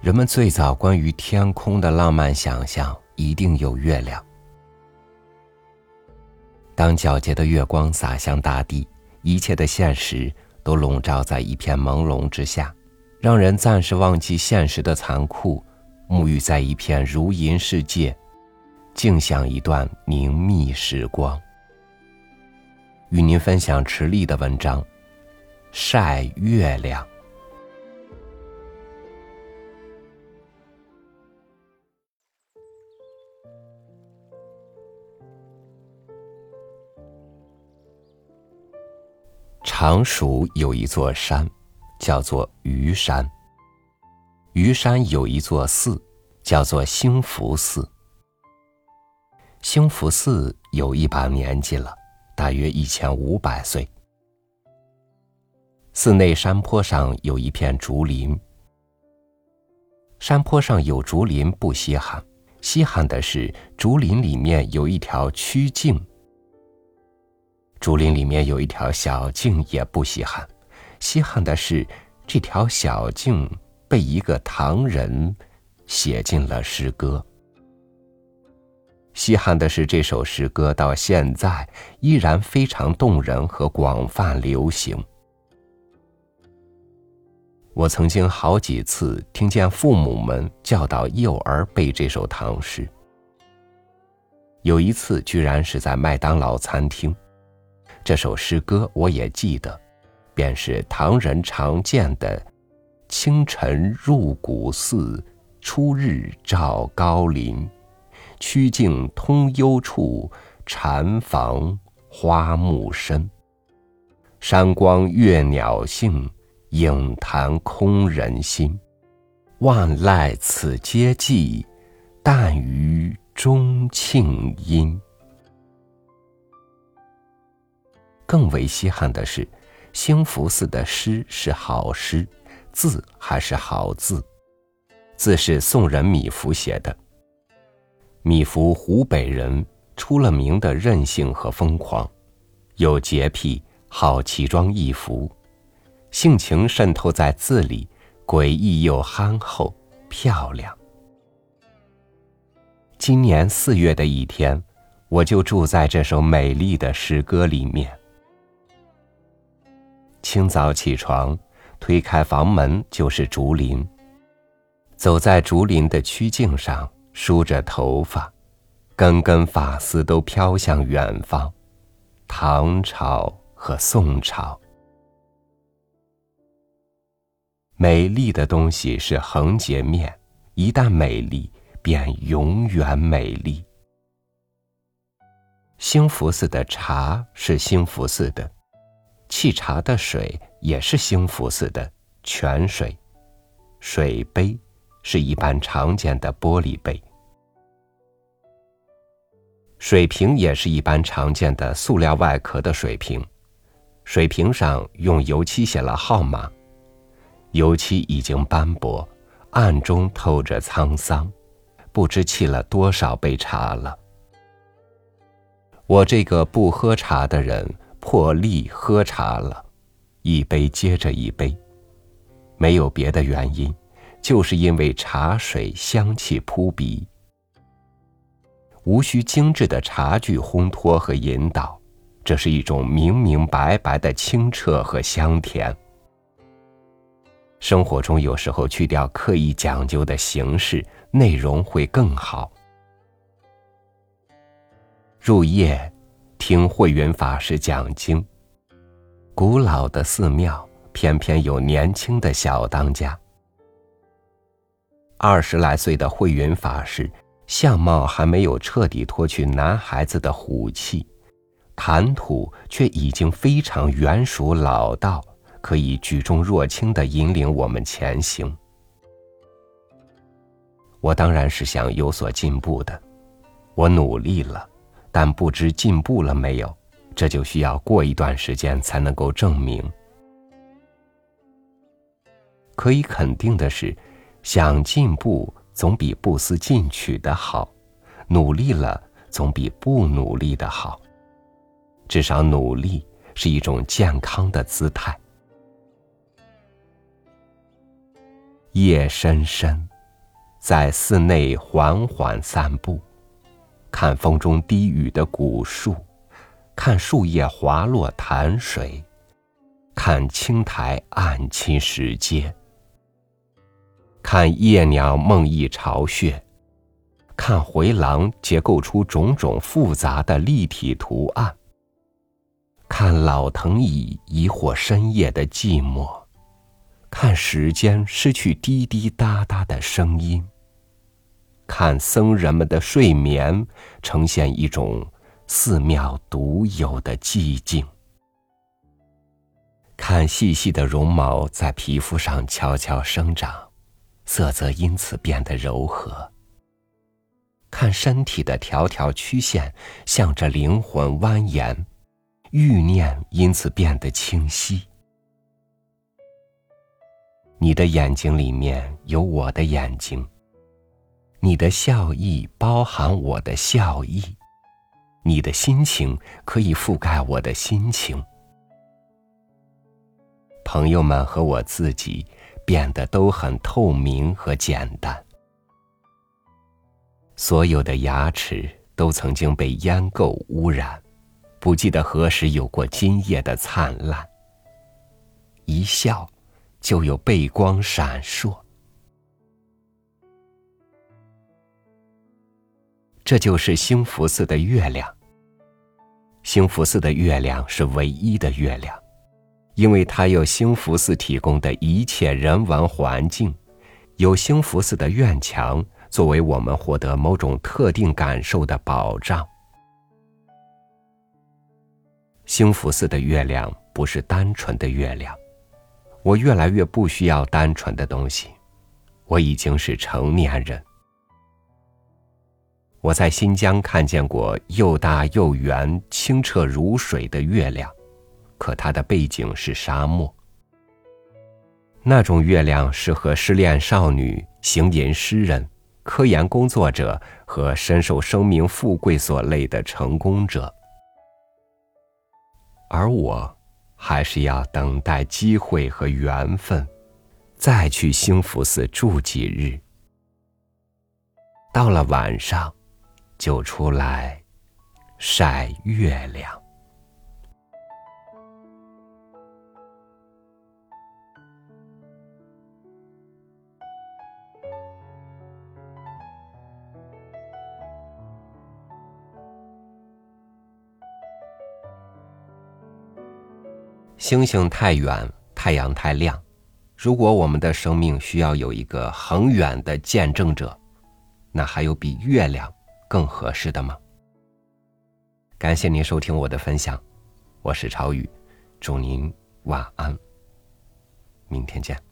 人们最早关于天空的浪漫想象，一定有月亮。当皎洁的月光洒向大地，一切的现实都笼罩在一片朦胧之下，让人暂时忘记现实的残酷，沐浴在一片如银世界，静享一段宁谧时光。与您分享池莉的文章《晒月亮》。常熟有一座山，叫做虞山。虞山有一座寺，叫做兴福寺。兴福寺有一把年纪了，大约一千五百岁。寺内山坡上有一片竹林。山坡上有竹林不稀罕，稀罕的是竹林里面有一条曲径。竹林里面有一条小径，也不稀罕。稀罕的是，这条小径被一个唐人写进了诗歌。稀罕的是，这首诗歌到现在依然非常动人和广泛流行。我曾经好几次听见父母们教导幼儿背这首唐诗。有一次，居然是在麦当劳餐厅。这首诗歌我也记得，便是唐人常见的“清晨入古寺，初日照高林。曲径通幽处，禅房花木深。山光悦鸟性，影潭空人心。万籁此皆寂，但余钟磬音。”更为稀罕的是，兴福寺的诗是好诗，字还是好字，字是宋人米芾写的。米芾湖北人，出了名的任性和疯狂，有洁癖，好奇装异服，性情渗透在字里，诡异又憨厚漂亮。今年四月的一天，我就住在这首美丽的诗歌里面。清早起床，推开房门就是竹林。走在竹林的曲径上，梳着头发，根根发丝都飘向远方，唐朝和宋朝。美丽的东西是横截面，一旦美丽，便永远美丽。兴福寺的茶是兴福寺的。沏茶的水也是兴福寺的泉水，水杯是一般常见的玻璃杯，水瓶也是一般常见的塑料外壳的水瓶，水瓶上用油漆写了号码，油漆已经斑驳，暗中透着沧桑，不知沏了多少杯茶了。我这个不喝茶的人。破例喝茶了，一杯接着一杯，没有别的原因，就是因为茶水香气扑鼻，无需精致的茶具烘托和引导，这是一种明明白白的清澈和香甜。生活中有时候去掉刻意讲究的形式，内容会更好。入夜。听慧云法师讲经，古老的寺庙偏偏有年轻的小当家。二十来岁的慧云法师，相貌还没有彻底脱去男孩子的虎气，谈吐却已经非常圆熟老道，可以举重若轻的引领我们前行。我当然是想有所进步的，我努力了。但不知进步了没有，这就需要过一段时间才能够证明。可以肯定的是，想进步总比不思进取的好，努力了总比不努力的好。至少努力是一种健康的姿态。夜深深，在寺内缓缓散步，看风中低语的古树，看树叶滑落潭水，看青苔暗侵石阶，看夜鸟梦呓巢穴，看回廊结构出种种复杂的立体图案。看老藤椅疑惑深夜的寂寞，看时间失去滴滴答答的声音，看僧人们的睡眠呈现一种寺庙独有的寂静，看细细的绒毛在皮肤上悄悄生长，色泽因此变得柔和。看身体的条条曲线向着灵魂蜿蜒。欲念因此变得清晰。你的眼睛里面有我的眼睛，你的笑意包含我的笑意，你的心情可以覆盖我的心情。朋友们和我自己变得都很透明和简单。所有的牙齿都曾经被烟垢污染。不记得何时有过今夜的灿烂。一笑，就有背光闪烁。这就是兴福寺的月亮。兴福寺的月亮是唯一的月亮，因为它有兴福寺提供的一切人文环境，有兴福寺的院墙作为我们获得某种特定感受的保障。兴福寺的月亮不是单纯的月亮，我越来越不需要单纯的东西，我已经是成年人。我在新疆看见过又大又圆、清澈如水的月亮，可它的背景是沙漠。那种月亮适合失恋少女、行吟诗人、科研工作者和深受生命富贵所累的成功者。而我，还是要等待机会和缘分，再去兴福寺住几日。到了晚上，就出来晒月亮。星星太远，太阳太亮。如果我们的生命需要有一个恒远的见证者，那还有比月亮更合适的吗？感谢您收听我的分享，我是朝雨，祝您晚安，明天见。